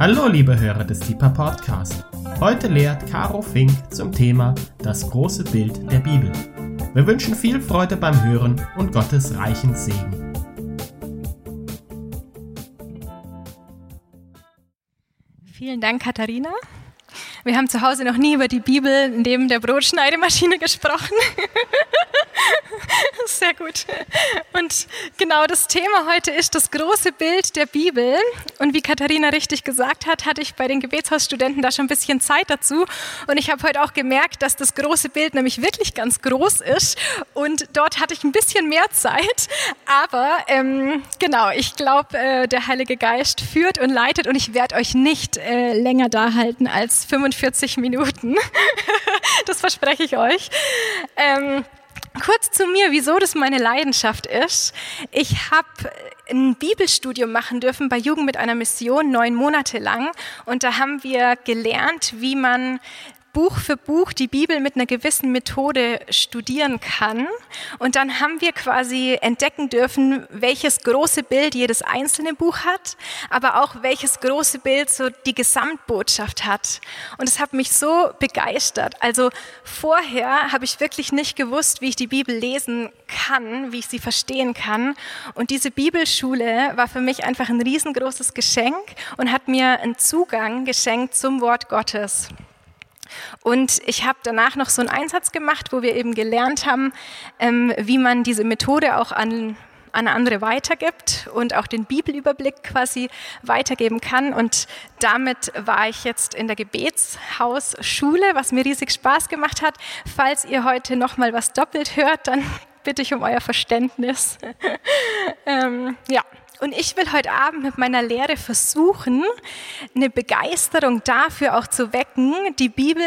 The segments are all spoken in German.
Hallo liebe Hörer des Deeper Podcast. Heute lehrt Caro Fink zum Thema Das große Bild der Bibel. Wir wünschen viel Freude beim Hören und Gottes reichen Segen. Vielen Dank, Katharina. Wir haben zu Hause noch nie über die Bibel neben der Brotschneidemaschine gesprochen. Sehr gut. Und genau das Thema heute ist das große Bild der Bibel. Und wie Katharina richtig gesagt hat, hatte ich bei den Gebetshausstudenten da schon ein bisschen Zeit dazu. Und ich habe heute auch gemerkt, dass das große Bild nämlich wirklich ganz groß ist. Und dort hatte ich ein bisschen mehr Zeit. Aber ähm, genau, ich glaube, äh, der Heilige Geist führt und leitet. Und ich werde euch nicht äh, länger da halten als 45 Minuten. das verspreche ich euch. Ähm, Kurz zu mir, wieso das meine Leidenschaft ist. Ich habe ein Bibelstudium machen dürfen bei Jugend mit einer Mission, neun Monate lang. Und da haben wir gelernt, wie man Buch für Buch die Bibel mit einer gewissen Methode studieren kann. Und dann haben wir quasi entdecken dürfen, welches große Bild jedes einzelne Buch hat, aber auch welches große Bild so die Gesamtbotschaft hat. Und es hat mich so begeistert. Also vorher habe ich wirklich nicht gewusst, wie ich die Bibel lesen kann, wie ich sie verstehen kann. Und diese Bibelschule war für mich einfach ein riesengroßes Geschenk und hat mir einen Zugang geschenkt zum Wort Gottes. Und ich habe danach noch so einen Einsatz gemacht, wo wir eben gelernt haben, ähm, wie man diese Methode auch an an andere weitergibt und auch den Bibelüberblick quasi weitergeben kann. Und damit war ich jetzt in der Gebetshausschule, was mir riesig Spaß gemacht hat. Falls ihr heute noch mal was doppelt hört, dann bitte ich um euer Verständnis. ähm, ja, und ich will heute Abend mit meiner Lehre versuchen, eine Begeisterung dafür auch zu wecken, die Bibel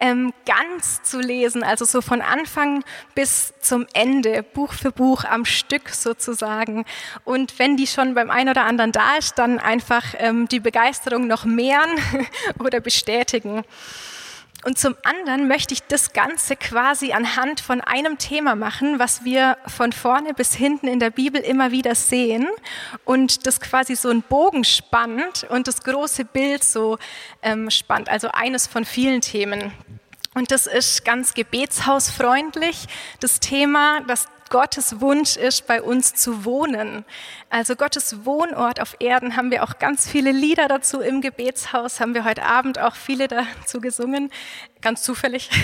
ähm, ganz zu lesen, also so von Anfang bis zum Ende, Buch für Buch am Stück sozusagen. Und wenn die schon beim einen oder anderen da ist, dann einfach ähm, die Begeisterung noch mehren oder bestätigen. Und zum anderen möchte ich das Ganze quasi anhand von einem Thema machen, was wir von vorne bis hinten in der Bibel immer wieder sehen und das quasi so einen Bogen spannt und das große Bild so ähm, spannt, also eines von vielen Themen. Und das ist ganz gebetshausfreundlich, das Thema, das Gottes Wunsch ist, bei uns zu wohnen. Also Gottes Wohnort auf Erden haben wir auch ganz viele Lieder dazu im Gebetshaus, haben wir heute Abend auch viele dazu gesungen, ganz zufällig.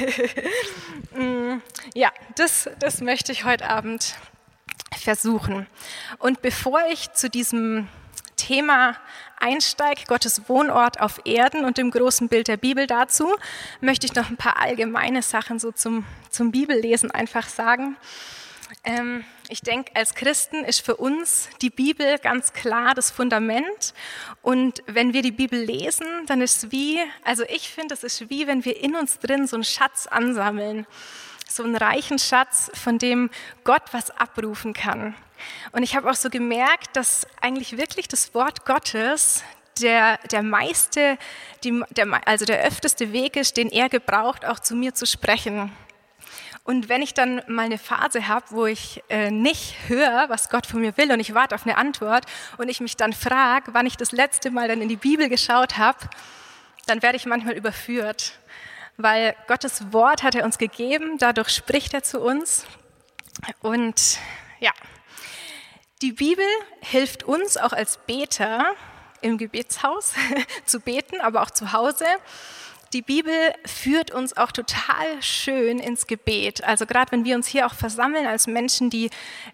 Mm, ja, das, das möchte ich heute Abend versuchen. Und bevor ich zu diesem Thema einsteige, Gottes Wohnort auf Erden und dem großen Bild der Bibel dazu, möchte ich noch ein paar allgemeine Sachen so zum, zum Bibellesen einfach sagen. Ähm, ich denke, als Christen ist für uns die Bibel ganz klar das Fundament. Und wenn wir die Bibel lesen, dann ist es wie, also ich finde, es ist wie, wenn wir in uns drin so einen Schatz ansammeln. So einen reichen Schatz, von dem Gott was abrufen kann. Und ich habe auch so gemerkt, dass eigentlich wirklich das Wort Gottes der, der meiste, die, der, also der öfteste Weg ist, den er gebraucht, auch zu mir zu sprechen. Und wenn ich dann mal eine Phase habe, wo ich äh, nicht höre, was Gott von mir will und ich warte auf eine Antwort und ich mich dann frage, wann ich das letzte Mal dann in die Bibel geschaut habe, dann werde ich manchmal überführt. Weil Gottes Wort hat er uns gegeben, dadurch spricht er zu uns. Und ja, die Bibel hilft uns auch als Beter im Gebetshaus zu beten, aber auch zu Hause die Bibel führt uns auch total schön ins Gebet. Also gerade wenn wir uns hier auch versammeln als Menschen, die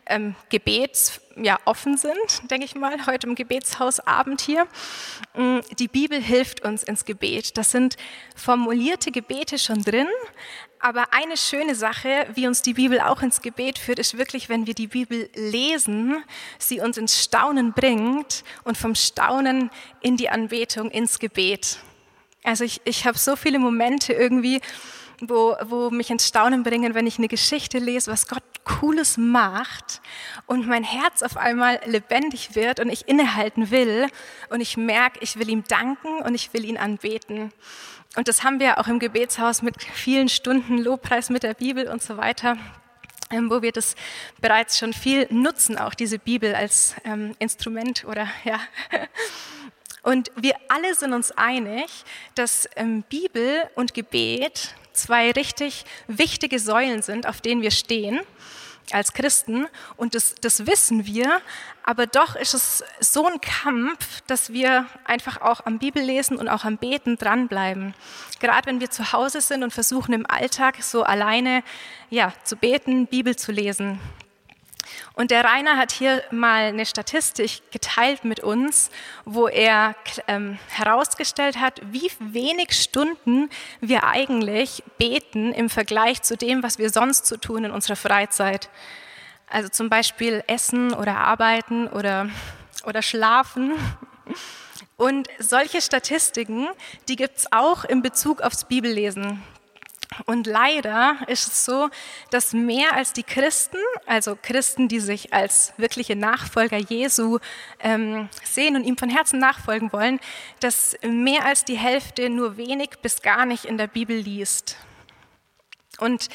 ähm, gebets ja, offen sind, denke ich mal, heute im Gebetshausabend hier. Mm, die Bibel hilft uns ins Gebet. Das sind formulierte Gebete schon drin. Aber eine schöne Sache, wie uns die Bibel auch ins Gebet führt, ist wirklich, wenn wir die Bibel lesen, sie uns ins Staunen bringt und vom Staunen in die Anbetung, ins Gebet. Also ich, ich habe so viele Momente irgendwie, wo, wo mich ins Staunen bringen, wenn ich eine Geschichte lese, was Gott Cooles macht und mein Herz auf einmal lebendig wird und ich innehalten will und ich merke, ich will ihm danken und ich will ihn anbeten. Und das haben wir auch im Gebetshaus mit vielen Stunden Lobpreis mit der Bibel und so weiter ähm, wo wir das bereits schon viel nutzen, auch diese Bibel als ähm, Instrument oder ja. Und wir alle sind uns einig, dass ähm, Bibel und Gebet zwei richtig wichtige Säulen sind, auf denen wir stehen als Christen und das, das wissen wir, aber doch ist es so ein Kampf, dass wir einfach auch am Bibellesen und auch am Beten dranbleiben. Gerade wenn wir zu Hause sind und versuchen im Alltag so alleine ja, zu beten, Bibel zu lesen. Und der Rainer hat hier mal eine Statistik geteilt mit uns, wo er ähm, herausgestellt hat, wie wenig Stunden wir eigentlich beten im Vergleich zu dem, was wir sonst so tun in unserer Freizeit. Also zum Beispiel essen oder arbeiten oder, oder schlafen. Und solche Statistiken, die gibt es auch in Bezug aufs Bibellesen. Und leider ist es so, dass mehr als die Christen, also Christen, die sich als wirkliche Nachfolger Jesu ähm, sehen und ihm von Herzen nachfolgen wollen, dass mehr als die Hälfte nur wenig bis gar nicht in der Bibel liest. Und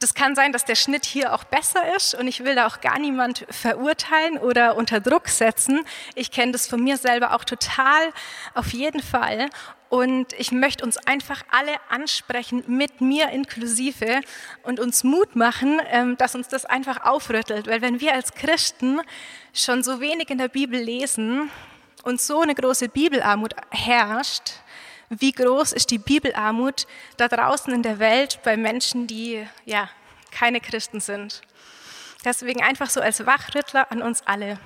das kann sein, dass der Schnitt hier auch besser ist und ich will da auch gar niemand verurteilen oder unter Druck setzen. Ich kenne das von mir selber auch total, auf jeden Fall. Und ich möchte uns einfach alle ansprechen, mit mir inklusive, und uns Mut machen, ähm, dass uns das einfach aufrüttelt. Weil wenn wir als Christen schon so wenig in der Bibel lesen und so eine große Bibelarmut herrscht, wie groß ist die Bibelarmut da draußen in der Welt bei Menschen, die ja keine Christen sind. Deswegen einfach so als Wachrüttler an uns alle.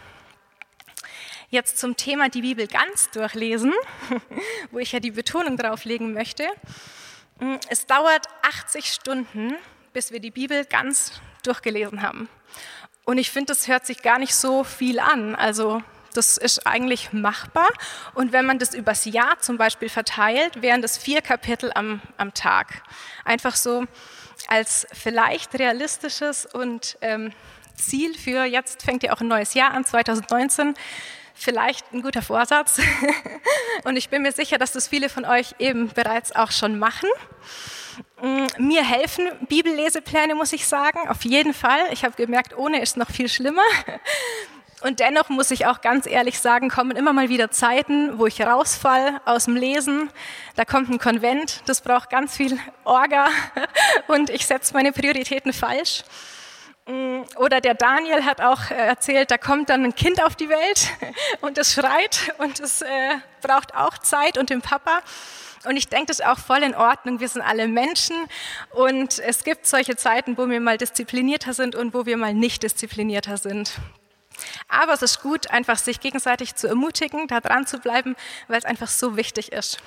Jetzt zum Thema die Bibel ganz durchlesen, wo ich ja die Betonung drauf legen möchte. Es dauert 80 Stunden, bis wir die Bibel ganz durchgelesen haben. Und ich finde, das hört sich gar nicht so viel an. Also das ist eigentlich machbar. Und wenn man das übers Jahr zum Beispiel verteilt, wären das vier Kapitel am, am Tag. Einfach so als vielleicht realistisches und ähm, Ziel für jetzt fängt ja auch ein neues Jahr an, 2019. Vielleicht ein guter Vorsatz. und ich bin mir sicher, dass das viele von euch eben bereits auch schon machen. Mm, mir helfen Bibellesepläne, muss ich sagen, auf jeden Fall. Ich habe gemerkt, ohne ist noch viel schlimmer. Und dennoch muss ich auch ganz ehrlich sagen, kommen immer mal wieder Zeiten, wo ich rausfall aus dem Lesen. Da kommt ein Konvent, das braucht ganz viel Orga und ich setze meine Prioritäten falsch. Mm, oder der Daniel hat auch äh, erzählt, da kommt dann ein Kind auf die Welt und es schreit und es äh, braucht auch Zeit und den Papa. Und ich denke, das ist auch voll in Ordnung. Wir sind alle Menschen und es gibt solche Zeiten, wo wir mal disziplinierter sind und wo wir mal nicht disziplinierter sind. Aber es ist gut, einfach sich gegenseitig zu ermutigen, da dran zu bleiben, weil es einfach so wichtig ist.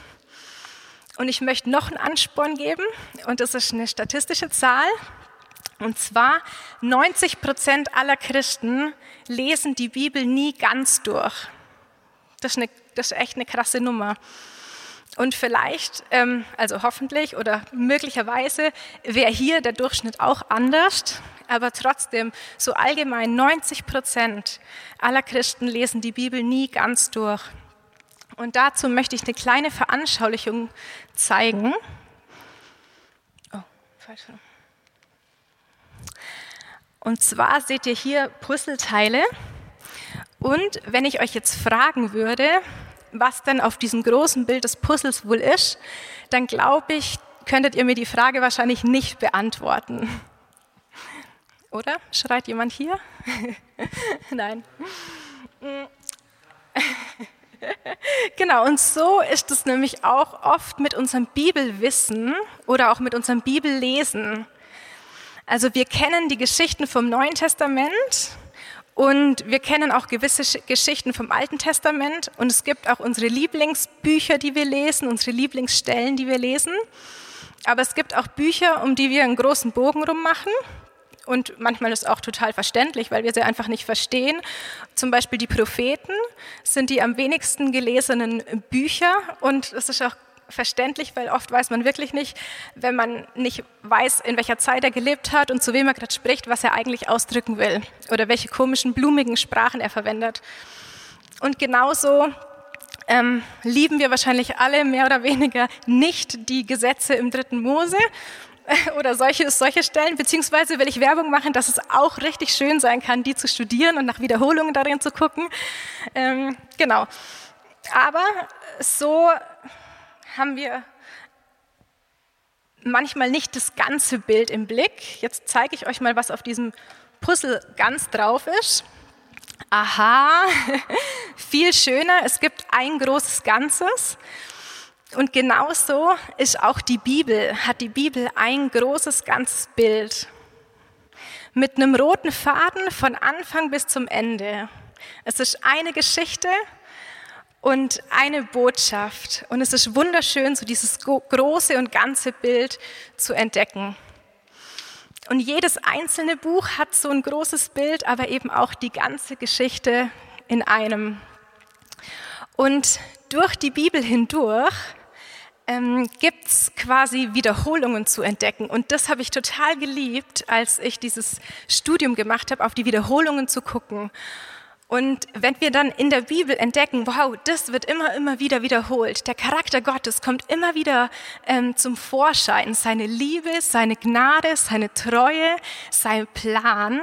Und ich möchte noch einen Ansporn geben, und das ist eine statistische Zahl. Und zwar 90 Prozent aller Christen lesen die Bibel nie ganz durch. Das ist, eine, das ist echt eine krasse Nummer. Und vielleicht, ähm, also hoffentlich oder möglicherweise, wäre hier der Durchschnitt auch anders aber trotzdem, so allgemein 90 Prozent aller Christen lesen die Bibel nie ganz durch. Und dazu möchte ich eine kleine Veranschaulichung zeigen. Oh, falsch. Und zwar seht ihr hier Puzzleteile. Und wenn ich euch jetzt fragen würde, was denn auf diesem großen Bild des Puzzles wohl ist, dann glaube ich, könntet ihr mir die Frage wahrscheinlich nicht beantworten. Oder? Schreit jemand hier? Nein. genau, und so ist es nämlich auch oft mit unserem Bibelwissen oder auch mit unserem Bibellesen. Also wir kennen die Geschichten vom Neuen Testament und wir kennen auch gewisse Geschichten vom Alten Testament und es gibt auch unsere Lieblingsbücher, die wir lesen, unsere Lieblingsstellen, die wir lesen. Aber es gibt auch Bücher, um die wir einen großen Bogen rummachen und manchmal ist auch total verständlich, weil wir sie einfach nicht verstehen. Zum Beispiel die Propheten sind die am wenigsten gelesenen Bücher und es ist auch verständlich, weil oft weiß man wirklich nicht, wenn man nicht weiß, in welcher Zeit er gelebt hat und zu wem er gerade spricht, was er eigentlich ausdrücken will oder welche komischen, blumigen Sprachen er verwendet. Und genauso ähm, lieben wir wahrscheinlich alle mehr oder weniger nicht die Gesetze im dritten Mose oder solche, solche Stellen, beziehungsweise will ich Werbung machen, dass es auch richtig schön sein kann, die zu studieren und nach Wiederholungen darin zu gucken. Ähm, genau. Aber so haben wir manchmal nicht das ganze Bild im Blick. Jetzt zeige ich euch mal, was auf diesem Puzzle ganz drauf ist. Aha, viel schöner. Es gibt ein großes Ganzes. Und genauso ist auch die Bibel, hat die Bibel ein großes ganzes Bild. Mit einem roten Faden von Anfang bis zum Ende. Es ist eine Geschichte und eine Botschaft. Und es ist wunderschön, so dieses große und ganze Bild zu entdecken. Und jedes einzelne Buch hat so ein großes Bild, aber eben auch die ganze Geschichte in einem. Und durch die Bibel hindurch ähm, gibt es quasi Wiederholungen zu entdecken. Und das habe ich total geliebt, als ich dieses Studium gemacht habe, auf die Wiederholungen zu gucken. Und wenn wir dann in der Bibel entdecken, wow, das wird immer, immer wieder wiederholt, der Charakter Gottes kommt immer wieder ähm, zum Vorschein, seine Liebe, seine Gnade, seine Treue, sein Plan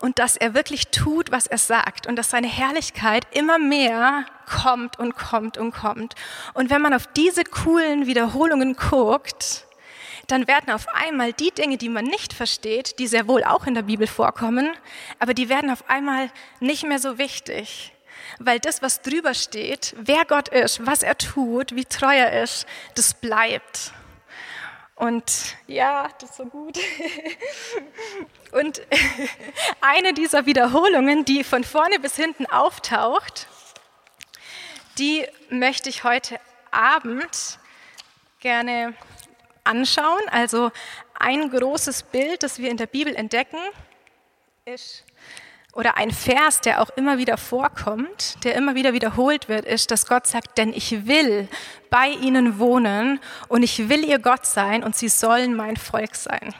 und dass er wirklich tut, was er sagt und dass seine Herrlichkeit immer mehr kommt und kommt und kommt. Und wenn man auf diese coolen Wiederholungen guckt, dann werden auf einmal die Dinge, die man nicht versteht, die sehr wohl auch in der Bibel vorkommen, aber die werden auf einmal nicht mehr so wichtig. Weil das, was drüber steht, wer Gott ist, was er tut, wie treu er ist, das bleibt. Und ja, das ist so gut. Und eine dieser Wiederholungen, die von vorne bis hinten auftaucht, die möchte ich heute Abend gerne anschauen. Also ein großes Bild, das wir in der Bibel entdecken, ist, oder ein Vers, der auch immer wieder vorkommt, der immer wieder wiederholt wird, ist, dass Gott sagt, denn ich will bei ihnen wohnen und ich will ihr Gott sein und sie sollen mein Volk sein.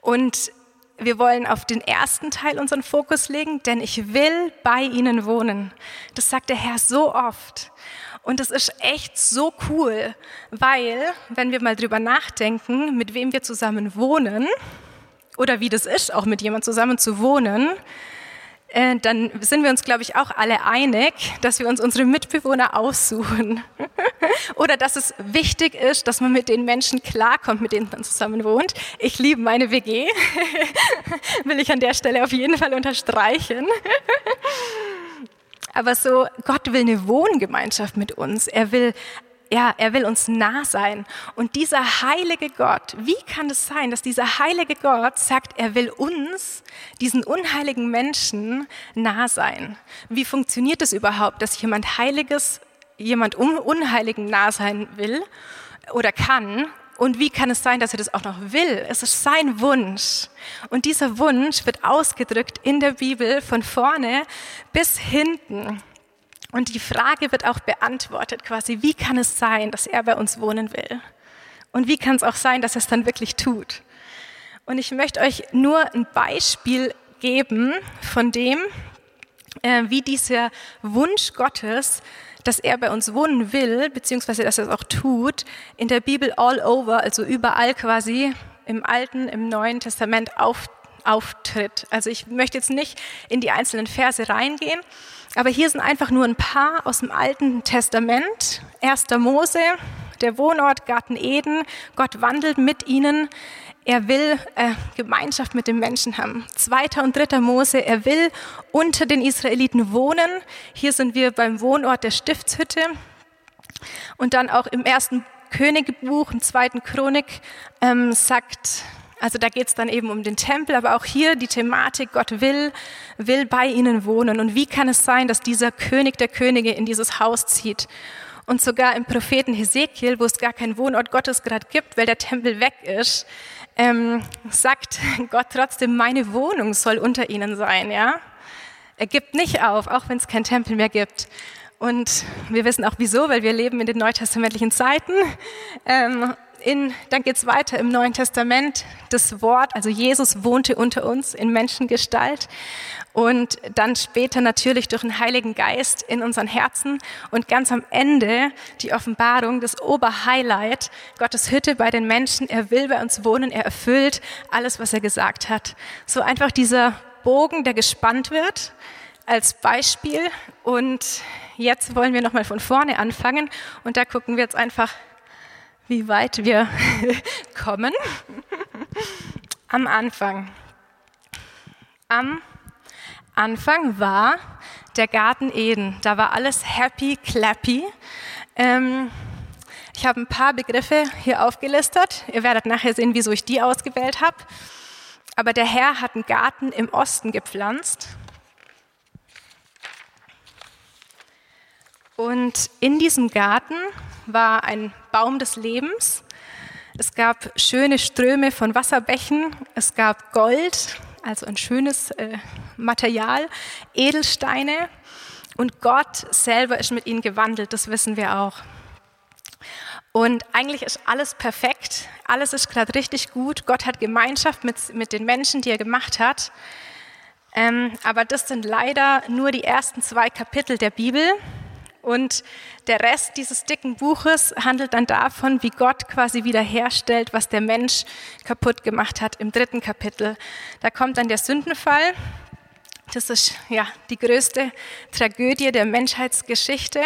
Und wir wollen auf den ersten Teil unseren Fokus legen, denn ich will bei ihnen wohnen. Das sagt der Herr so oft. Und das ist echt so cool, weil, wenn wir mal drüber nachdenken, mit wem wir zusammen wohnen oder wie das ist, auch mit jemand zusammen zu wohnen, äh, dann sind wir uns, glaube ich, auch alle einig, dass wir uns unsere Mitbewohner aussuchen. Oder dass es wichtig ist, dass man mit den Menschen klarkommt, mit denen man zusammen wohnt. Ich liebe meine WG, will ich an der Stelle auf jeden Fall unterstreichen. Aber so, Gott will eine Wohngemeinschaft mit uns. Er will, ja, er will uns nah sein. Und dieser heilige Gott, wie kann es sein, dass dieser heilige Gott sagt, er will uns, diesen unheiligen Menschen, nah sein? Wie funktioniert es überhaupt, dass jemand Heiliges, jemand Unheiligen nah sein will oder kann? Und wie kann es sein, dass er das auch noch will? Es ist sein Wunsch. Und dieser Wunsch wird ausgedrückt in der Bibel von vorne bis hinten. Und die Frage wird auch beantwortet quasi, wie kann es sein, dass er bei uns wohnen will? Und wie kann es auch sein, dass er es dann wirklich tut? Und ich möchte euch nur ein Beispiel geben von dem, äh, wie dieser Wunsch Gottes dass er bei uns wohnen will, beziehungsweise dass er es auch tut, in der Bibel all over, also überall quasi im Alten, im Neuen Testament auf, auftritt. Also ich möchte jetzt nicht in die einzelnen Verse reingehen, aber hier sind einfach nur ein paar aus dem Alten Testament. 1. Mose, der Wohnort Garten Eden, Gott wandelt mit ihnen. Er will äh, Gemeinschaft mit den Menschen haben. Zweiter und dritter Mose, er will unter den Israeliten wohnen. Hier sind wir beim Wohnort der Stiftshütte. Und dann auch im ersten Königbuch, im zweiten Chronik, ähm, sagt, also da geht es dann eben um den Tempel, aber auch hier die Thematik, Gott will, will bei ihnen wohnen. Und wie kann es sein, dass dieser König der Könige in dieses Haus zieht? Und sogar im Propheten Hesekiel, wo es gar keinen Wohnort Gottes gerade gibt, weil der Tempel weg ist, ähm, sagt Gott trotzdem, meine Wohnung soll unter ihnen sein, ja. Er gibt nicht auf, auch wenn es keinen Tempel mehr gibt. Und wir wissen auch wieso, weil wir leben in den neutestamentlichen Zeiten. Ähm, in, dann geht's weiter im Neuen Testament. Das Wort, also Jesus wohnte unter uns in Menschengestalt und dann später natürlich durch den Heiligen Geist in unseren Herzen und ganz am Ende die Offenbarung, das Oberhighlight, Gottes Hütte bei den Menschen. Er will bei uns wohnen, er erfüllt alles, was er gesagt hat. So einfach dieser Bogen, der gespannt wird als Beispiel. Und jetzt wollen wir nochmal von vorne anfangen. Und da gucken wir jetzt einfach, wie weit wir kommen. Am Anfang. Am Anfang war der Garten Eden. Da war alles happy, clappy. Ähm, ich habe ein paar Begriffe hier aufgelistet. Ihr werdet nachher sehen, wieso ich die ausgewählt habe. Aber der Herr hat einen Garten im Osten gepflanzt. Und in diesem Garten war ein Baum des Lebens. Es gab schöne Ströme von Wasserbächen. Es gab Gold, also ein schönes äh, Material, Edelsteine. Und Gott selber ist mit ihnen gewandelt, das wissen wir auch. Und eigentlich ist alles perfekt, alles ist gerade richtig gut. Gott hat Gemeinschaft mit, mit den Menschen, die er gemacht hat. Ähm, aber das sind leider nur die ersten zwei Kapitel der Bibel. Und der Rest dieses dicken Buches handelt dann davon, wie Gott quasi wiederherstellt, was der Mensch kaputt gemacht hat im dritten Kapitel. Da kommt dann der Sündenfall. Das ist ja die größte Tragödie der Menschheitsgeschichte.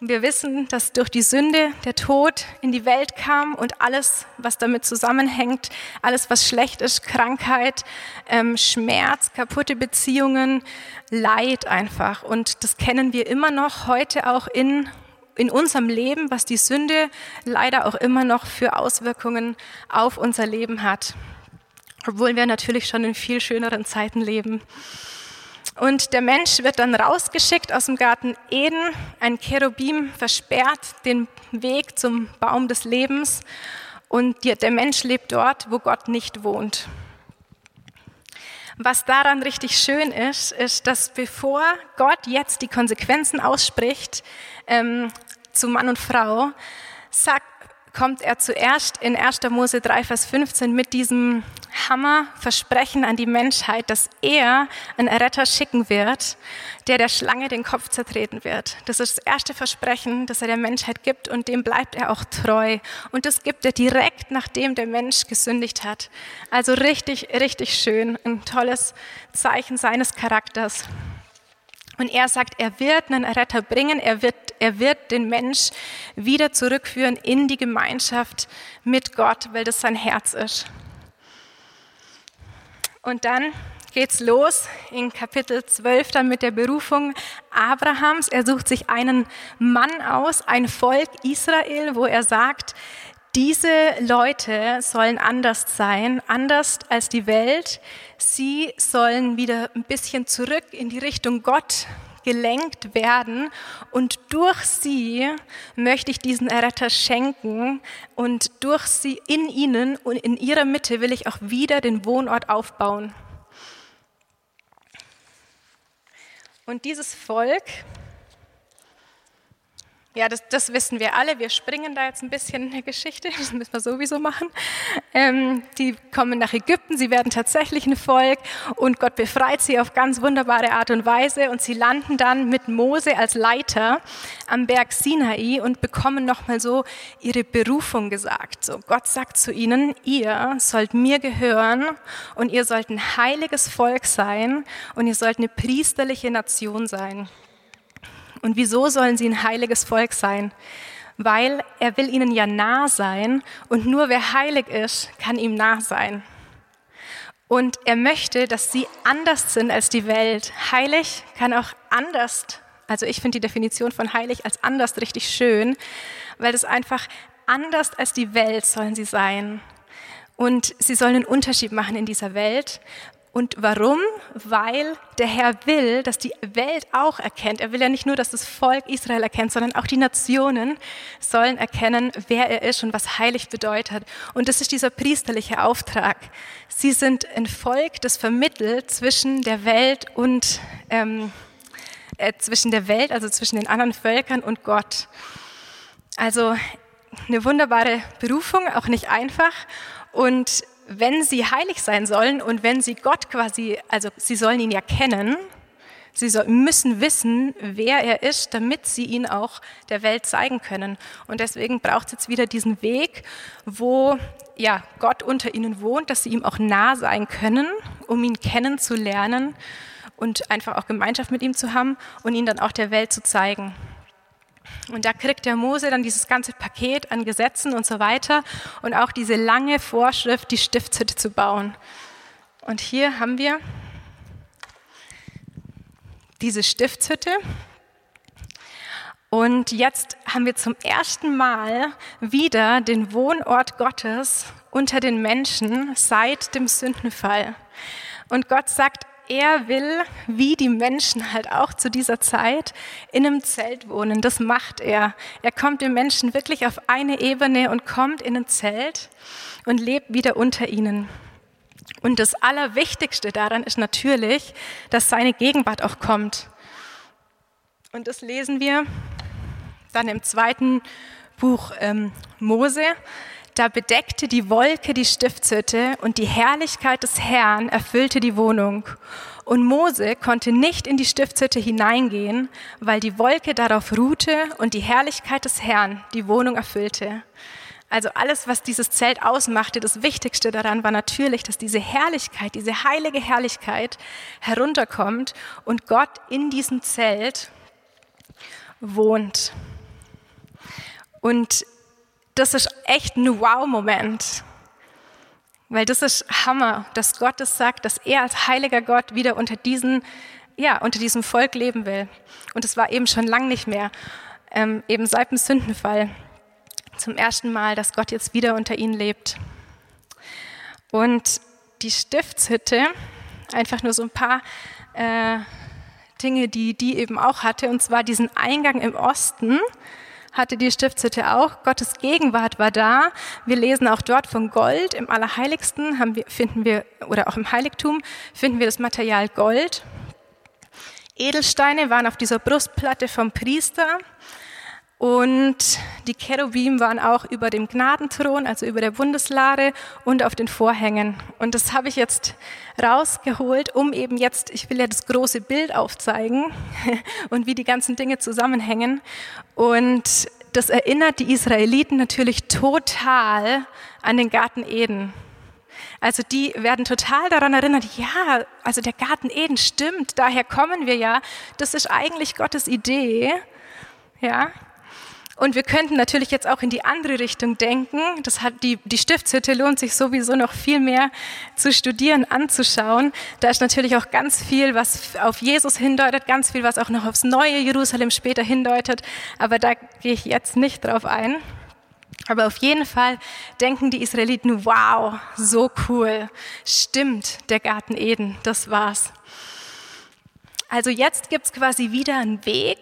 Wir wissen, dass durch die Sünde der Tod in die Welt kam und alles, was damit zusammenhängt, alles, was schlecht ist, Krankheit, ähm, Schmerz, kaputte Beziehungen, Leid einfach. Und das kennen wir immer noch heute auch in, in unserem Leben, was die Sünde leider auch immer noch für Auswirkungen auf unser Leben hat. Obwohl wir natürlich schon in viel schöneren Zeiten leben. Und der Mensch wird dann rausgeschickt aus dem Garten Eden. Ein Cherubim versperrt den Weg zum Baum des Lebens. Und der Mensch lebt dort, wo Gott nicht wohnt. Was daran richtig schön ist, ist, dass bevor Gott jetzt die Konsequenzen ausspricht ähm, zu Mann und Frau, sagt, kommt er zuerst in 1. Mose 3, Vers 15 mit diesem Hammerversprechen an die Menschheit, dass er einen Retter schicken wird, der der Schlange den Kopf zertreten wird. Das ist das erste Versprechen, das er der Menschheit gibt und dem bleibt er auch treu. Und das gibt er direkt, nachdem der Mensch gesündigt hat. Also richtig, richtig schön, ein tolles Zeichen seines Charakters. Und er sagt, er wird einen Retter bringen, er wird, er wird den Mensch wieder zurückführen in die Gemeinschaft mit Gott, weil das sein Herz ist. Und dann geht's los in Kapitel 12 dann mit der Berufung Abrahams. Er sucht sich einen Mann aus, ein Volk Israel, wo er sagt, diese Leute sollen anders sein, anders als die Welt. Sie sollen wieder ein bisschen zurück in die Richtung Gott gelenkt werden und durch sie möchte ich diesen Erretter schenken und durch sie in ihnen und in ihrer Mitte will ich auch wieder den Wohnort aufbauen. Und dieses Volk ja, das, das, wissen wir alle. Wir springen da jetzt ein bisschen in der Geschichte. Das müssen wir sowieso machen. Ähm, die kommen nach Ägypten. Sie werden tatsächlich ein Volk und Gott befreit sie auf ganz wunderbare Art und Weise. Und sie landen dann mit Mose als Leiter am Berg Sinai und bekommen nochmal so ihre Berufung gesagt. So, Gott sagt zu ihnen, ihr sollt mir gehören und ihr sollt ein heiliges Volk sein und ihr sollt eine priesterliche Nation sein. Und wieso sollen sie ein heiliges Volk sein? Weil er will ihnen ja nah sein und nur wer heilig ist, kann ihm nah sein. Und er möchte, dass sie anders sind als die Welt. Heilig kann auch anders. Also ich finde die Definition von heilig als anders richtig schön, weil das einfach anders als die Welt sollen sie sein. Und sie sollen einen Unterschied machen in dieser Welt. Und warum? Weil der Herr will, dass die Welt auch erkennt. Er will ja nicht nur, dass das Volk Israel erkennt, sondern auch die Nationen sollen erkennen, wer er ist und was heilig bedeutet. Und das ist dieser priesterliche Auftrag. Sie sind ein Volk, das vermittelt zwischen der Welt und ähm, äh, zwischen der Welt, also zwischen den anderen Völkern und Gott. Also eine wunderbare Berufung, auch nicht einfach. Und wenn sie heilig sein sollen und wenn sie Gott quasi, also sie sollen ihn ja kennen, sie soll, müssen wissen, wer er ist, damit sie ihn auch der Welt zeigen können. Und deswegen braucht es jetzt wieder diesen Weg, wo ja, Gott unter ihnen wohnt, dass sie ihm auch nah sein können, um ihn kennenzulernen und einfach auch Gemeinschaft mit ihm zu haben und ihn dann auch der Welt zu zeigen. Und da kriegt der Mose dann dieses ganze Paket an Gesetzen und so weiter und auch diese lange Vorschrift, die Stiftshütte zu bauen. Und hier haben wir diese Stiftshütte. Und jetzt haben wir zum ersten Mal wieder den Wohnort Gottes unter den Menschen seit dem Sündenfall. Und Gott sagt, er will, wie die Menschen halt auch zu dieser Zeit, in einem Zelt wohnen. Das macht er. Er kommt den Menschen wirklich auf eine Ebene und kommt in ein Zelt und lebt wieder unter ihnen. Und das Allerwichtigste daran ist natürlich, dass seine Gegenwart auch kommt. Und das lesen wir dann im zweiten Buch ähm, Mose. Da bedeckte die Wolke die Stiftshütte und die Herrlichkeit des Herrn erfüllte die Wohnung. Und Mose konnte nicht in die Stiftshütte hineingehen, weil die Wolke darauf ruhte und die Herrlichkeit des Herrn die Wohnung erfüllte. Also alles, was dieses Zelt ausmachte, das Wichtigste daran war natürlich, dass diese Herrlichkeit, diese heilige Herrlichkeit herunterkommt und Gott in diesem Zelt wohnt. Und das ist echt ein Wow-Moment. Weil das ist Hammer, dass Gott es das sagt, dass er als heiliger Gott wieder unter, diesen, ja, unter diesem Volk leben will. Und es war eben schon lang nicht mehr, ähm, eben seit dem Sündenfall zum ersten Mal, dass Gott jetzt wieder unter ihnen lebt. Und die Stiftshütte, einfach nur so ein paar äh, Dinge, die die eben auch hatte, und zwar diesen Eingang im Osten hatte die Stiftshütte auch. Gottes Gegenwart war da. Wir lesen auch dort von Gold. Im Allerheiligsten haben wir, finden wir, oder auch im Heiligtum finden wir das Material Gold. Edelsteine waren auf dieser Brustplatte vom Priester. Und die Cherubim waren auch über dem Gnadenthron, also über der Bundeslade und auf den Vorhängen. Und das habe ich jetzt rausgeholt, um eben jetzt, ich will ja das große Bild aufzeigen und wie die ganzen Dinge zusammenhängen. Und das erinnert die Israeliten natürlich total an den Garten Eden. Also die werden total daran erinnert, ja, also der Garten Eden stimmt, daher kommen wir ja. Das ist eigentlich Gottes Idee. Ja, und wir könnten natürlich jetzt auch in die andere Richtung denken. Das hat die, die Stiftshütte lohnt sich sowieso noch viel mehr zu studieren, anzuschauen. Da ist natürlich auch ganz viel, was auf Jesus hindeutet, ganz viel, was auch noch aufs neue Jerusalem später hindeutet. Aber da gehe ich jetzt nicht drauf ein. Aber auf jeden Fall denken die Israeliten, wow, so cool. Stimmt, der Garten Eden, das war's. Also jetzt gibt's quasi wieder einen Weg,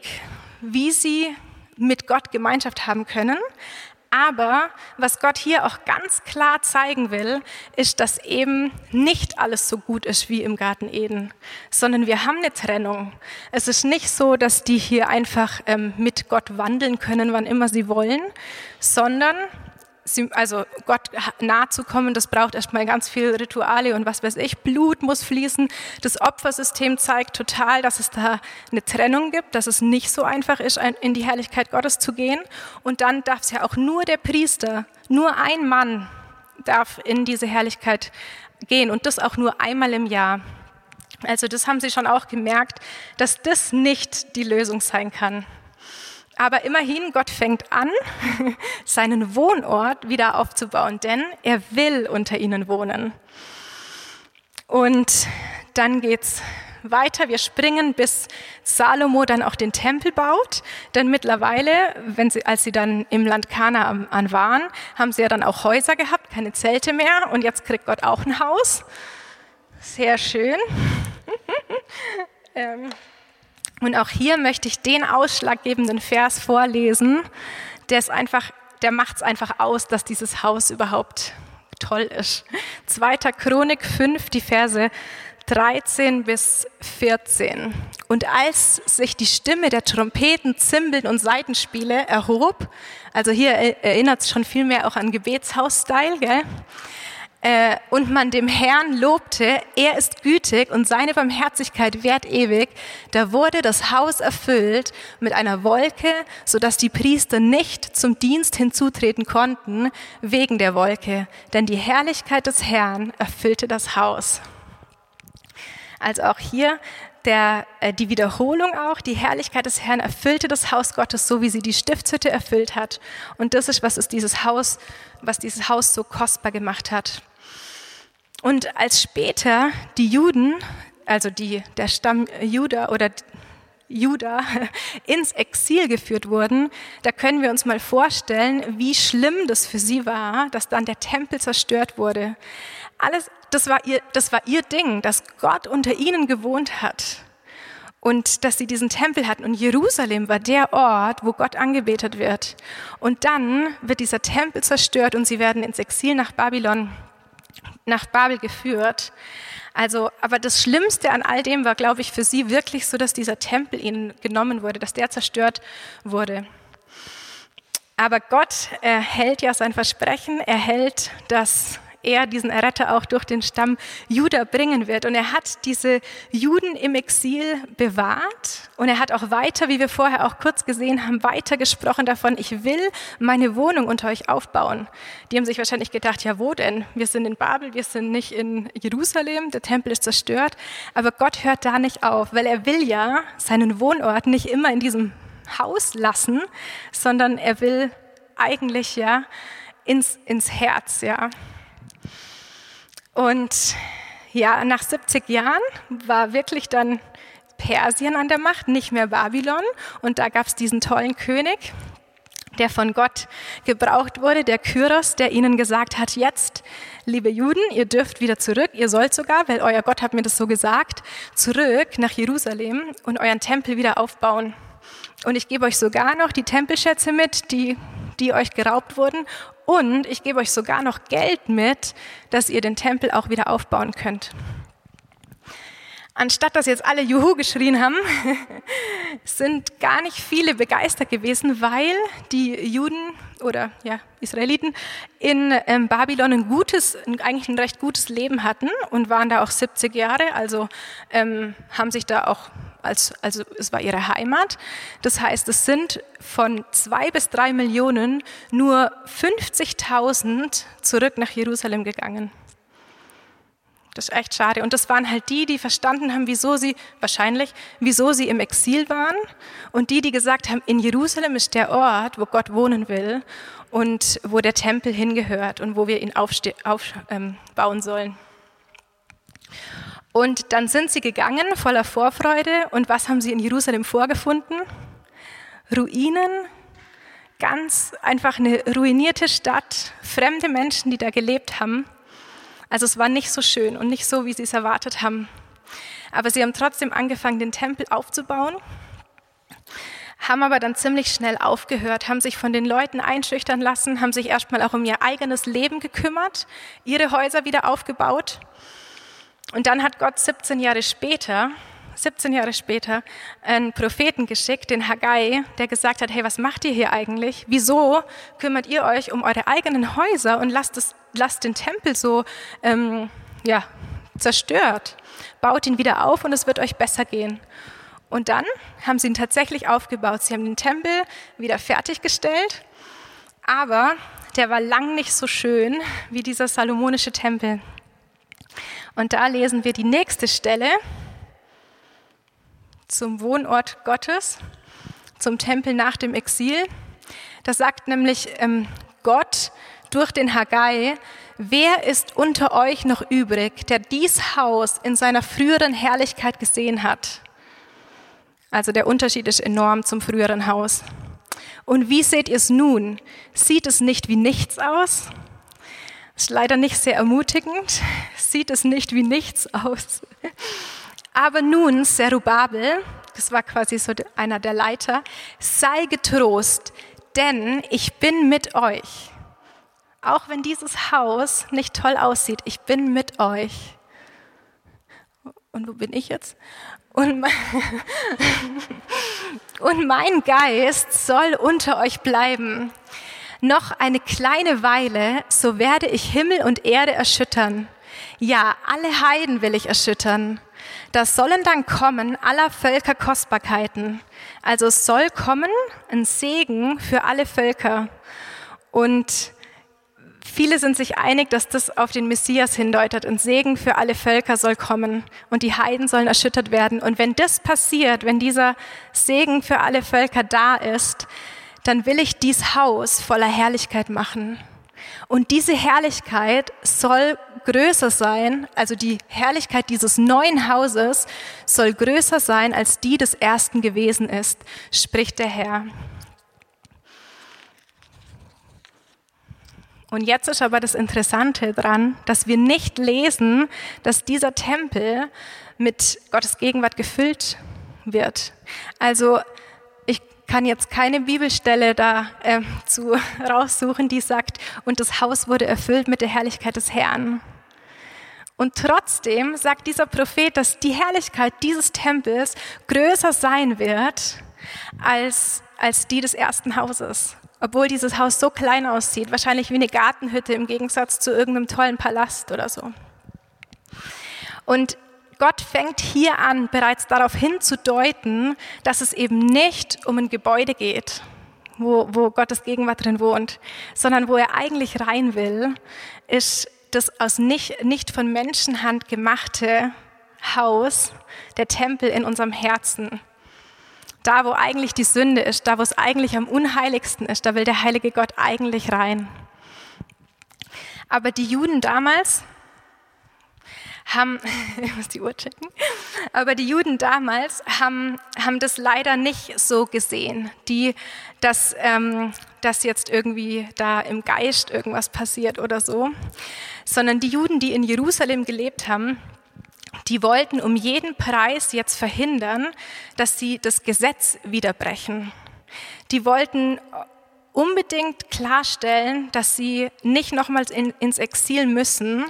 wie sie mit Gott Gemeinschaft haben können. Aber was Gott hier auch ganz klar zeigen will, ist, dass eben nicht alles so gut ist wie im Garten Eden, sondern wir haben eine Trennung. Es ist nicht so, dass die hier einfach ähm, mit Gott wandeln können, wann immer sie wollen, sondern also Gott nahe zu kommen, das braucht erstmal ganz viel Rituale und was weiß ich. Blut muss fließen. Das Opfersystem zeigt total, dass es da eine Trennung gibt, dass es nicht so einfach ist, in die Herrlichkeit Gottes zu gehen. Und dann darf es ja auch nur der Priester, nur ein Mann darf in diese Herrlichkeit gehen und das auch nur einmal im Jahr. Also das haben sie schon auch gemerkt, dass das nicht die Lösung sein kann. Aber immerhin, Gott fängt an, seinen Wohnort wieder aufzubauen, denn er will unter ihnen wohnen. Und dann geht's weiter. Wir springen, bis Salomo dann auch den Tempel baut. Denn mittlerweile, wenn sie, als sie dann im Land Kana an waren, haben sie ja dann auch Häuser gehabt, keine Zelte mehr. Und jetzt kriegt Gott auch ein Haus. Sehr schön. ähm. Und auch hier möchte ich den ausschlaggebenden Vers vorlesen, der ist einfach, der macht es einfach aus, dass dieses Haus überhaupt toll ist. 2. Chronik 5, die Verse 13 bis 14. Und als sich die Stimme der Trompeten, Zimbeln und Seitenspiele erhob, also hier erinnert es schon viel mehr auch an Gebetshaus-Style, gell? Äh, und man dem Herrn lobte, er ist gütig und seine Barmherzigkeit währt ewig, da wurde das Haus erfüllt mit einer Wolke, so dass die Priester nicht zum Dienst hinzutreten konnten wegen der Wolke, denn die Herrlichkeit des Herrn erfüllte das Haus. Also auch hier der, äh, die Wiederholung auch, die Herrlichkeit des Herrn erfüllte das Haus Gottes, so wie sie die Stiftshütte erfüllt hat. Und das ist, was es dieses Haus, was dieses Haus so kostbar gemacht hat. Und als später die Juden, also die, der Stamm Juda oder Juda ins Exil geführt wurden, da können wir uns mal vorstellen, wie schlimm das für sie war, dass dann der Tempel zerstört wurde. Alles, das war ihr, das war ihr Ding, dass Gott unter ihnen gewohnt hat und dass sie diesen Tempel hatten. Und Jerusalem war der Ort, wo Gott angebetet wird. Und dann wird dieser Tempel zerstört und sie werden ins Exil nach Babylon, nach Babel geführt. Also, aber das Schlimmste an all dem war, glaube ich, für sie wirklich so, dass dieser Tempel ihnen genommen wurde, dass der zerstört wurde. Aber Gott erhält ja sein Versprechen, er hält, dass er diesen Erretter auch durch den Stamm Juda bringen wird. Und er hat diese Juden im Exil bewahrt und er hat auch weiter, wie wir vorher auch kurz gesehen haben, weiter gesprochen davon, ich will meine Wohnung unter euch aufbauen. Die haben sich wahrscheinlich gedacht, ja wo denn? Wir sind in Babel, wir sind nicht in Jerusalem, der Tempel ist zerstört. Aber Gott hört da nicht auf, weil er will ja seinen Wohnort nicht immer in diesem Haus lassen, sondern er will eigentlich ja ins, ins Herz, ja. Und ja, nach 70 Jahren war wirklich dann Persien an der Macht, nicht mehr Babylon. Und da gab es diesen tollen König, der von Gott gebraucht wurde, der Kyros, der ihnen gesagt hat, jetzt, liebe Juden, ihr dürft wieder zurück, ihr sollt sogar, weil euer Gott hat mir das so gesagt, zurück nach Jerusalem und euren Tempel wieder aufbauen. Und ich gebe euch sogar noch die Tempelschätze mit, die, die euch geraubt wurden und ich gebe euch sogar noch Geld mit, dass ihr den Tempel auch wieder aufbauen könnt. Anstatt dass jetzt alle Juhu geschrien haben, sind gar nicht viele begeistert gewesen, weil die Juden oder ja, Israeliten in ähm, Babylon ein gutes, eigentlich ein recht gutes Leben hatten und waren da auch 70 Jahre, also ähm, haben sich da auch als, also es war ihre Heimat. Das heißt, es sind von zwei bis drei Millionen nur 50.000 zurück nach Jerusalem gegangen. Das ist echt schade. Und das waren halt die, die verstanden haben, wieso sie, wahrscheinlich, wieso sie im Exil waren. Und die, die gesagt haben, in Jerusalem ist der Ort, wo Gott wohnen will und wo der Tempel hingehört und wo wir ihn aufbauen ähm, sollen. Und dann sind sie gegangen voller Vorfreude. Und was haben sie in Jerusalem vorgefunden? Ruinen, ganz einfach eine ruinierte Stadt, fremde Menschen, die da gelebt haben. Also es war nicht so schön und nicht so, wie sie es erwartet haben. Aber sie haben trotzdem angefangen, den Tempel aufzubauen, haben aber dann ziemlich schnell aufgehört, haben sich von den Leuten einschüchtern lassen, haben sich erstmal auch um ihr eigenes Leben gekümmert, ihre Häuser wieder aufgebaut und dann hat Gott 17 Jahre später, 17 Jahre später, einen Propheten geschickt, den Haggai, der gesagt hat, hey, was macht ihr hier eigentlich? Wieso kümmert ihr euch um eure eigenen Häuser und lasst, es, lasst den Tempel so ähm, ja, zerstört? Baut ihn wieder auf und es wird euch besser gehen. Und dann haben sie ihn tatsächlich aufgebaut. Sie haben den Tempel wieder fertiggestellt, aber der war lang nicht so schön wie dieser salomonische Tempel. Und da lesen wir die nächste Stelle zum Wohnort Gottes, zum Tempel nach dem Exil. Da sagt nämlich ähm, Gott durch den Haggai, wer ist unter euch noch übrig, der dies Haus in seiner früheren Herrlichkeit gesehen hat? Also der Unterschied ist enorm zum früheren Haus. Und wie seht ihr es nun? Sieht es nicht wie nichts aus? Ist leider nicht sehr ermutigend, sieht es nicht wie nichts aus. Aber nun, Zerubabel, das war quasi so einer der Leiter, sei getrost, denn ich bin mit euch. Auch wenn dieses Haus nicht toll aussieht, ich bin mit euch. Und wo bin ich jetzt? Und mein, und mein Geist soll unter euch bleiben noch eine kleine Weile, so werde ich Himmel und Erde erschüttern. Ja, alle Heiden will ich erschüttern. Da sollen dann kommen aller Völker Kostbarkeiten. Also soll kommen ein Segen für alle Völker. Und Viele sind sich einig, dass das auf den Messias hindeutet und Segen für alle Völker soll kommen und die Heiden sollen erschüttert werden. Und wenn das passiert, wenn dieser Segen für alle Völker da ist, dann will ich dies Haus voller Herrlichkeit machen. Und diese Herrlichkeit soll größer sein, also die Herrlichkeit dieses neuen Hauses soll größer sein, als die des ersten gewesen ist, spricht der Herr. Und jetzt ist aber das Interessante dran, dass wir nicht lesen, dass dieser Tempel mit Gottes Gegenwart gefüllt wird. Also ich kann jetzt keine Bibelstelle da äh, zu raussuchen, die sagt, und das Haus wurde erfüllt mit der Herrlichkeit des Herrn. Und trotzdem sagt dieser Prophet, dass die Herrlichkeit dieses Tempels größer sein wird als, als die des ersten Hauses obwohl dieses Haus so klein aussieht, wahrscheinlich wie eine Gartenhütte im Gegensatz zu irgendeinem tollen Palast oder so. Und Gott fängt hier an, bereits darauf hinzudeuten, dass es eben nicht um ein Gebäude geht, wo, wo Gottes Gegenwart drin wohnt, sondern wo er eigentlich rein will, ist das aus nicht, nicht von Menschenhand gemachte Haus, der Tempel in unserem Herzen, da, wo eigentlich die Sünde ist, da, wo es eigentlich am unheiligsten ist, da will der heilige Gott eigentlich rein. Aber die Juden damals haben, ich muss die Uhr checken, aber die Juden damals haben, haben das leider nicht so gesehen, die, dass, ähm, dass jetzt irgendwie da im Geist irgendwas passiert oder so, sondern die Juden, die in Jerusalem gelebt haben, die wollten um jeden Preis jetzt verhindern, dass sie das Gesetz widerbrechen. Die wollten unbedingt klarstellen, dass sie nicht nochmals in, ins Exil müssen.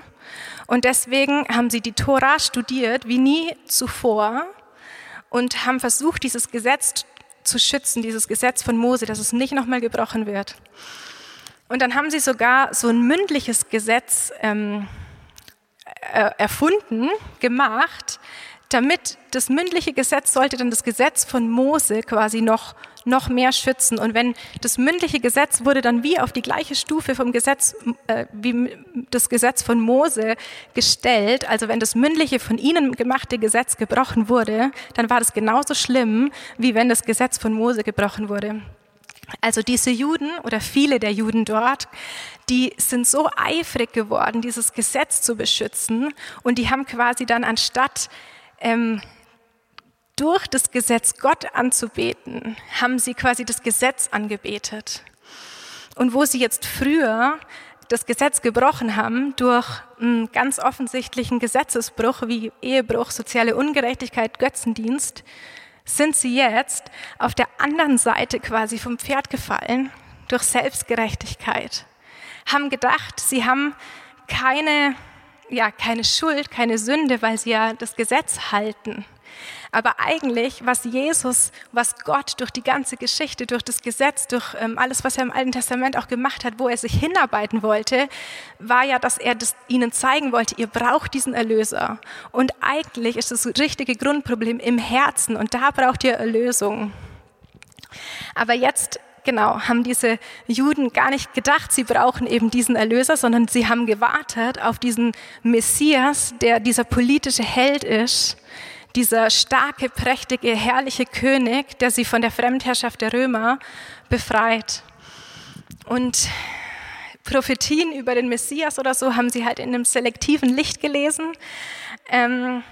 Und deswegen haben sie die Tora studiert wie nie zuvor und haben versucht, dieses Gesetz zu schützen, dieses Gesetz von Mose, dass es nicht nochmal gebrochen wird. Und dann haben sie sogar so ein mündliches Gesetz ähm, äh, erfunden, gemacht, damit das mündliche Gesetz sollte dann das Gesetz von Mose quasi noch, noch mehr schützen. Und wenn das mündliche Gesetz wurde dann wie auf die gleiche Stufe vom Gesetz, äh, wie das Gesetz von Mose gestellt, also wenn das mündliche von ihnen gemachte Gesetz gebrochen wurde, dann war das genauso schlimm, wie wenn das Gesetz von Mose gebrochen wurde. Also diese Juden oder viele der Juden dort, die sind so eifrig geworden, dieses Gesetz zu beschützen und die haben quasi dann anstatt ähm, durch das Gesetz Gott anzubeten, haben sie quasi das Gesetz angebetet. Und wo sie jetzt früher das Gesetz gebrochen haben durch einen ganz offensichtlichen Gesetzesbruch wie Ehebruch, soziale Ungerechtigkeit, Götzendienst, sind sie jetzt auf der anderen Seite quasi vom Pferd gefallen durch Selbstgerechtigkeit, haben gedacht, sie haben keine, ja, keine Schuld, keine Sünde, weil sie ja das Gesetz halten. Aber eigentlich, was Jesus, was Gott durch die ganze Geschichte, durch das Gesetz, durch ähm, alles, was er im Alten Testament auch gemacht hat, wo er sich hinarbeiten wollte, war ja, dass er das ihnen zeigen wollte, ihr braucht diesen Erlöser. Und eigentlich ist das richtige Grundproblem im Herzen und da braucht ihr Erlösung. Aber jetzt genau, haben diese Juden gar nicht gedacht, sie brauchen eben diesen Erlöser, sondern sie haben gewartet auf diesen Messias, der dieser politische Held ist, dieser starke, prächtige, herrliche König, der sie von der Fremdherrschaft der Römer befreit. Und Prophetien über den Messias oder so haben sie halt in einem selektiven Licht gelesen. Ähm,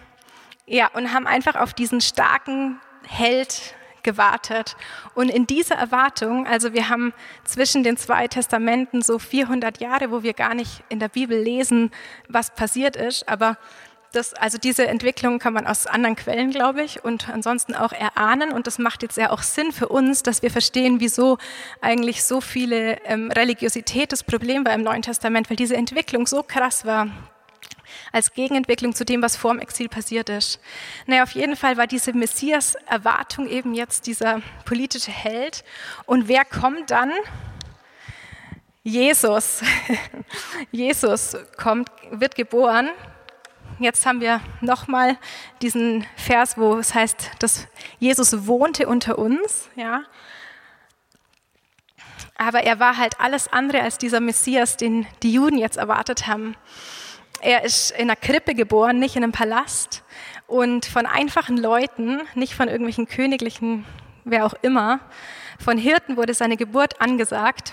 ja, und haben einfach auf diesen starken Held gewartet. Und in dieser Erwartung, also wir haben zwischen den zwei Testamenten so 400 Jahre, wo wir gar nicht in der Bibel lesen, was passiert ist, aber das, also diese Entwicklung kann man aus anderen Quellen, glaube ich, und ansonsten auch erahnen. Und das macht jetzt ja auch Sinn für uns, dass wir verstehen, wieso eigentlich so viele ähm, Religiosität das Problem war im Neuen Testament, weil diese Entwicklung so krass war als Gegenentwicklung zu dem, was vor dem Exil passiert ist. Naja, auf jeden Fall war diese Messias-Erwartung eben jetzt dieser politische Held. Und wer kommt dann? Jesus. Jesus kommt, wird geboren Jetzt haben wir nochmal diesen Vers, wo es heißt, dass Jesus wohnte unter uns. Ja. Aber er war halt alles andere als dieser Messias, den die Juden jetzt erwartet haben. Er ist in einer Krippe geboren, nicht in einem Palast und von einfachen Leuten, nicht von irgendwelchen königlichen, wer auch immer. Von Hirten wurde seine Geburt angesagt.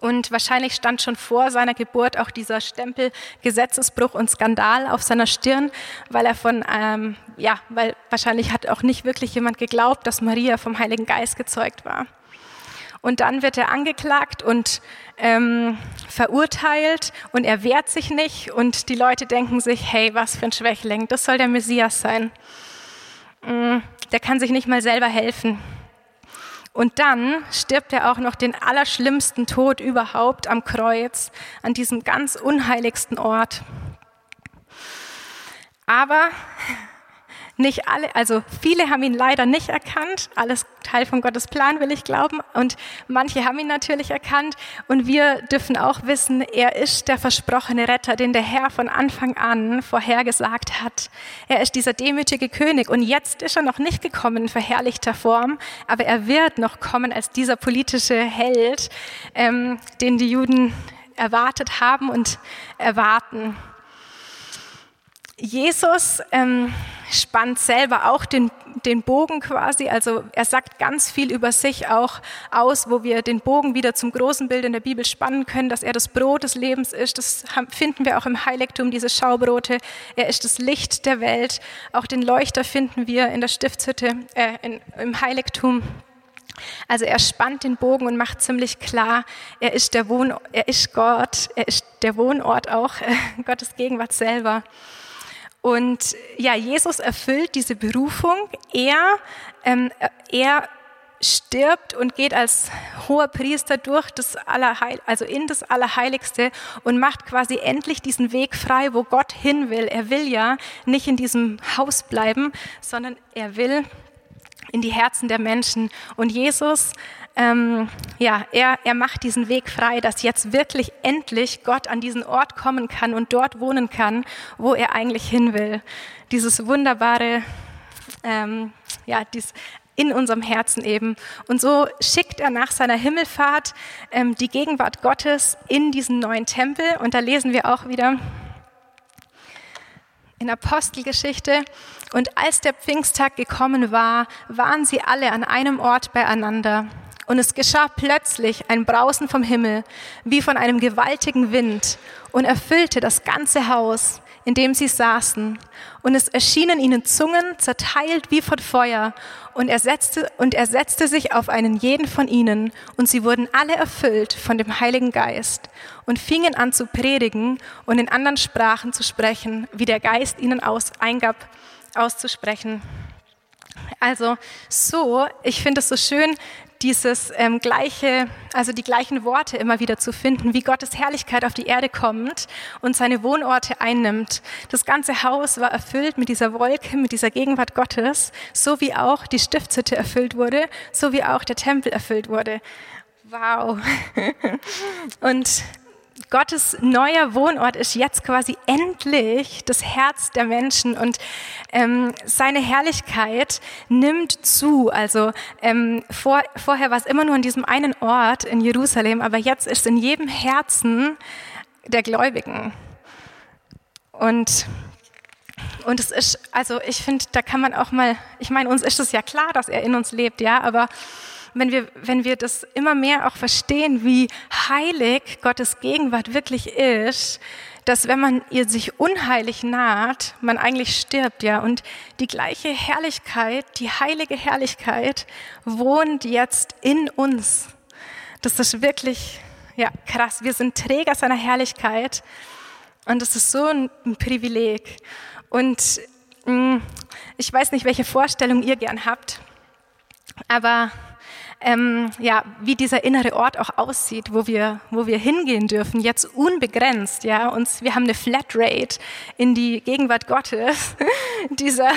Und wahrscheinlich stand schon vor seiner Geburt auch dieser Stempel Gesetzesbruch und Skandal auf seiner Stirn, weil er von, ähm, ja, weil wahrscheinlich hat auch nicht wirklich jemand geglaubt, dass Maria vom Heiligen Geist gezeugt war. Und dann wird er angeklagt und ähm, verurteilt und er wehrt sich nicht und die Leute denken sich, hey, was für ein Schwächling, das soll der Messias sein. Mm, der kann sich nicht mal selber helfen. Und dann stirbt er auch noch den allerschlimmsten Tod überhaupt am Kreuz, an diesem ganz unheiligsten Ort. Aber nicht alle, also viele haben ihn leider nicht erkannt. Alles Teil von Gottes Plan, will ich glauben. Und manche haben ihn natürlich erkannt. Und wir dürfen auch wissen, er ist der versprochene Retter, den der Herr von Anfang an vorhergesagt hat. Er ist dieser demütige König. Und jetzt ist er noch nicht gekommen in verherrlichter Form, aber er wird noch kommen als dieser politische Held, ähm, den die Juden erwartet haben und erwarten. Jesus ähm, spannt selber auch den, den Bogen quasi, also er sagt ganz viel über sich auch aus, wo wir den Bogen wieder zum großen Bild in der Bibel spannen können, dass er das Brot des Lebens ist. Das finden wir auch im Heiligtum, diese Schaubrote. Er ist das Licht der Welt. Auch den Leuchter finden wir in der Stiftshütte, äh, in, im Heiligtum. Also er spannt den Bogen und macht ziemlich klar, er ist der Wohn, er ist Gott, er ist der Wohnort auch, äh, Gottes Gegenwart selber. Und ja, Jesus erfüllt diese Berufung. Er, ähm, er stirbt und geht als hoher Priester durch das Allerheil, also in das Allerheiligste und macht quasi endlich diesen Weg frei, wo Gott hin will. Er will ja nicht in diesem Haus bleiben, sondern er will in die Herzen der Menschen. Und Jesus ähm, ja, er, er macht diesen Weg frei, dass jetzt wirklich endlich Gott an diesen Ort kommen kann und dort wohnen kann, wo er eigentlich hin will. Dieses wunderbare, ähm, ja, dies, in unserem Herzen eben. Und so schickt er nach seiner Himmelfahrt ähm, die Gegenwart Gottes in diesen neuen Tempel. Und da lesen wir auch wieder in Apostelgeschichte. Und als der Pfingsttag gekommen war, waren sie alle an einem Ort beieinander. Und es geschah plötzlich ein Brausen vom Himmel, wie von einem gewaltigen Wind, und erfüllte das ganze Haus, in dem sie saßen. Und es erschienen ihnen Zungen, zerteilt wie von Feuer, und er, setzte, und er setzte sich auf einen jeden von ihnen, und sie wurden alle erfüllt von dem Heiligen Geist und fingen an zu predigen und in anderen Sprachen zu sprechen, wie der Geist ihnen aus, eingab, auszusprechen. Also so, ich finde es so schön, dieses ähm, gleiche, also die gleichen Worte immer wieder zu finden, wie Gottes Herrlichkeit auf die Erde kommt und seine Wohnorte einnimmt. Das ganze Haus war erfüllt mit dieser Wolke, mit dieser Gegenwart Gottes, so wie auch die Stiftshütte erfüllt wurde, so wie auch der Tempel erfüllt wurde. Wow. und Gottes neuer Wohnort ist jetzt quasi endlich das Herz der Menschen und ähm, seine Herrlichkeit nimmt zu. Also ähm, vor, vorher war es immer nur an diesem einen Ort in Jerusalem, aber jetzt ist in jedem Herzen der Gläubigen. Und und es ist, also ich finde, da kann man auch mal, ich meine, uns ist es ja klar, dass er in uns lebt, ja, aber wenn wir, wenn wir das immer mehr auch verstehen, wie heilig Gottes Gegenwart wirklich ist, dass wenn man ihr sich unheilig naht, man eigentlich stirbt, ja. Und die gleiche Herrlichkeit, die heilige Herrlichkeit wohnt jetzt in uns. Das ist wirklich, ja, krass. Wir sind Träger seiner Herrlichkeit. Und das ist so ein, ein Privileg. Und mh, mm, ich weiß nicht, welche Vorstellung ihr gern habt, aber ähm, ja, wie dieser innere Ort auch aussieht, wo wir, wo wir hingehen dürfen, jetzt unbegrenzt. Ja, uns, wir haben eine Flatrate in die Gegenwart Gottes dieser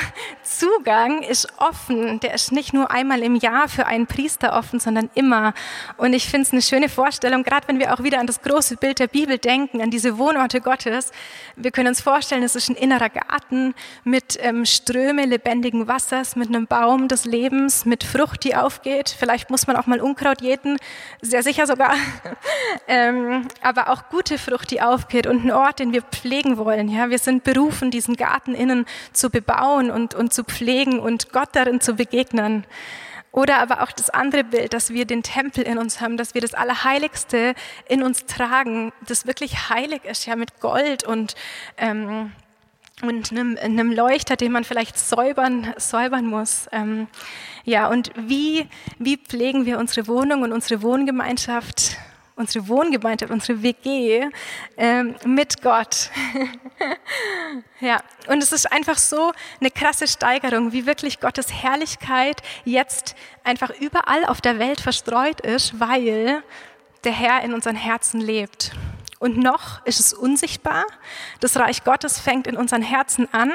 Zugang ist offen. Der ist nicht nur einmal im Jahr für einen Priester offen, sondern immer. Und ich finde es eine schöne Vorstellung, gerade wenn wir auch wieder an das große Bild der Bibel denken, an diese Wohnorte Gottes. Wir können uns vorstellen, es ist ein innerer Garten mit ähm, Ströme lebendigen Wassers, mit einem Baum des Lebens, mit Frucht, die aufgeht. Vielleicht muss man auch mal Unkraut jäten, sehr sicher sogar. ähm, aber auch gute Frucht, die aufgeht und ein Ort, den wir pflegen wollen. Ja, wir sind berufen, diesen Garten innen zu bebauen und, und zu pflegen und Gott darin zu begegnen. Oder aber auch das andere Bild, dass wir den Tempel in uns haben, dass wir das Allerheiligste in uns tragen, das wirklich heilig ist, ja, mit Gold und, ähm, und einem, einem Leuchter, den man vielleicht säubern, säubern muss. Ähm, ja, und wie, wie pflegen wir unsere Wohnung und unsere Wohngemeinschaft unsere Wohngemeinschaft, unsere WG ähm, mit Gott. ja, und es ist einfach so eine krasse Steigerung, wie wirklich Gottes Herrlichkeit jetzt einfach überall auf der Welt verstreut ist, weil der Herr in unseren Herzen lebt. Und noch ist es unsichtbar. Das Reich Gottes fängt in unseren Herzen an.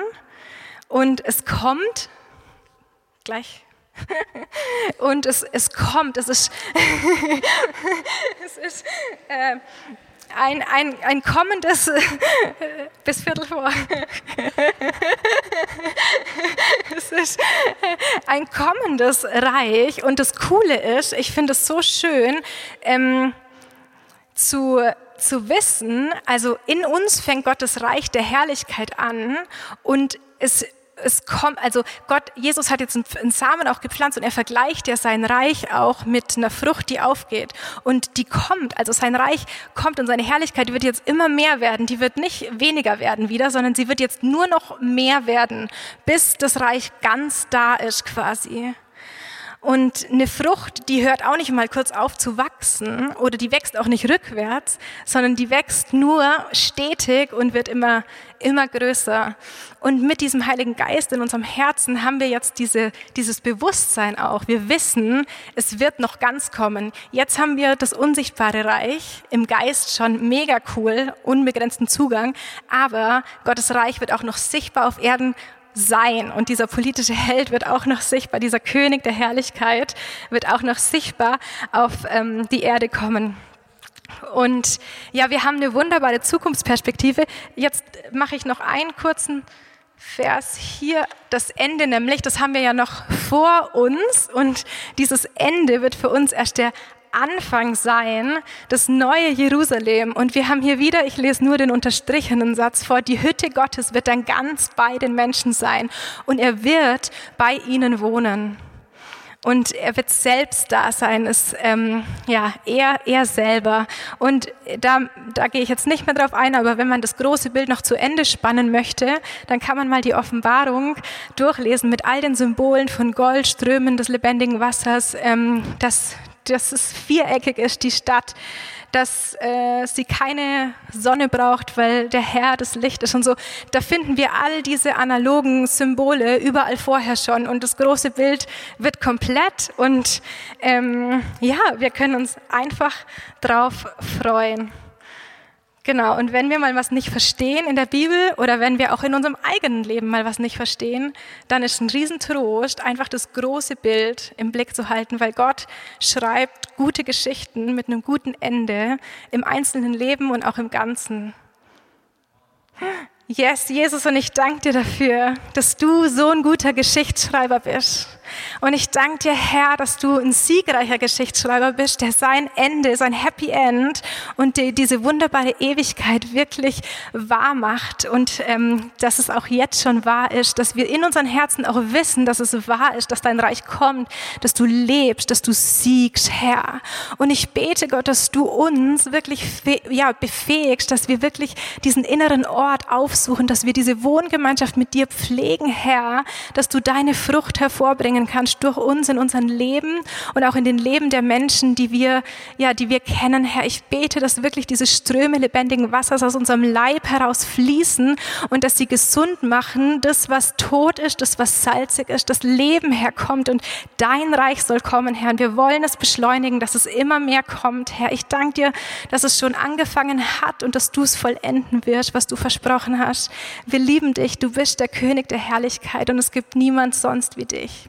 Und es kommt gleich. Und es, es kommt, es ist, es ist äh, ein, ein, ein kommendes, bis Viertel vor, es ist ein kommendes Reich. Und das Coole ist, ich finde es so schön, ähm, zu, zu wissen, also in uns fängt Gottes Reich der Herrlichkeit an und es es kommt, also Gott, Jesus hat jetzt einen Samen auch gepflanzt und er vergleicht ja sein Reich auch mit einer Frucht, die aufgeht. Und die kommt, also sein Reich kommt und seine Herrlichkeit wird jetzt immer mehr werden. Die wird nicht weniger werden wieder, sondern sie wird jetzt nur noch mehr werden, bis das Reich ganz da ist quasi. Und eine Frucht, die hört auch nicht mal kurz auf zu wachsen oder die wächst auch nicht rückwärts, sondern die wächst nur stetig und wird immer, immer größer. Und mit diesem Heiligen Geist in unserem Herzen haben wir jetzt diese, dieses Bewusstsein auch. Wir wissen, es wird noch ganz kommen. Jetzt haben wir das unsichtbare Reich im Geist schon mega cool, unbegrenzten Zugang. Aber Gottes Reich wird auch noch sichtbar auf Erden sein. Und dieser politische Held wird auch noch sichtbar, dieser König der Herrlichkeit wird auch noch sichtbar auf ähm, die Erde kommen. Und ja, wir haben eine wunderbare Zukunftsperspektive. Jetzt mache ich noch einen kurzen Vers hier, das Ende nämlich, das haben wir ja noch vor uns und dieses Ende wird für uns erst der Anfang sein, das neue Jerusalem. Und wir haben hier wieder, ich lese nur den unterstrichenen Satz vor, die Hütte Gottes wird dann ganz bei den Menschen sein und er wird bei ihnen wohnen. Und er wird selbst da sein, ist ähm, ja er, er selber. Und da, da gehe ich jetzt nicht mehr drauf ein, aber wenn man das große Bild noch zu Ende spannen möchte, dann kann man mal die Offenbarung durchlesen mit all den Symbolen von Gold, Strömen des lebendigen Wassers, ähm, das dass es viereckig ist, die Stadt, dass äh, sie keine Sonne braucht, weil der Herr das Licht ist und so. Da finden wir all diese analogen Symbole überall vorher schon und das große Bild wird komplett und ähm, ja, wir können uns einfach drauf freuen. Genau, und wenn wir mal was nicht verstehen in der Bibel oder wenn wir auch in unserem eigenen Leben mal was nicht verstehen, dann ist ein Riesentrost, einfach das große Bild im Blick zu halten, weil Gott schreibt gute Geschichten mit einem guten Ende im einzelnen Leben und auch im Ganzen. Yes, Jesus, und ich danke dir dafür, dass du so ein guter Geschichtsschreiber bist. Und ich danke dir, Herr, dass du ein siegreicher Geschichtsschreiber bist, der sein Ende, sein Happy End und die, diese wunderbare Ewigkeit wirklich wahr macht und ähm, dass es auch jetzt schon wahr ist, dass wir in unseren Herzen auch wissen, dass es wahr ist, dass dein Reich kommt, dass du lebst, dass du siegst, Herr. Und ich bete, Gott, dass du uns wirklich ja, befähigst, dass wir wirklich diesen inneren Ort aufsuchen, dass wir diese Wohngemeinschaft mit dir pflegen, Herr, dass du deine Frucht hervorbringen kannst durch uns in unserem Leben und auch in den Leben der Menschen, die wir, ja, die wir kennen, Herr. Ich bete, dass wirklich diese Ströme lebendigen Wassers aus unserem Leib heraus fließen und dass sie gesund machen, das, was tot ist, das, was salzig ist, das Leben herkommt und dein Reich soll kommen, Herr. Und wir wollen es beschleunigen, dass es immer mehr kommt, Herr. Ich danke dir, dass es schon angefangen hat und dass du es vollenden wirst, was du versprochen hast. Wir lieben dich, du bist der König der Herrlichkeit und es gibt niemand sonst wie dich.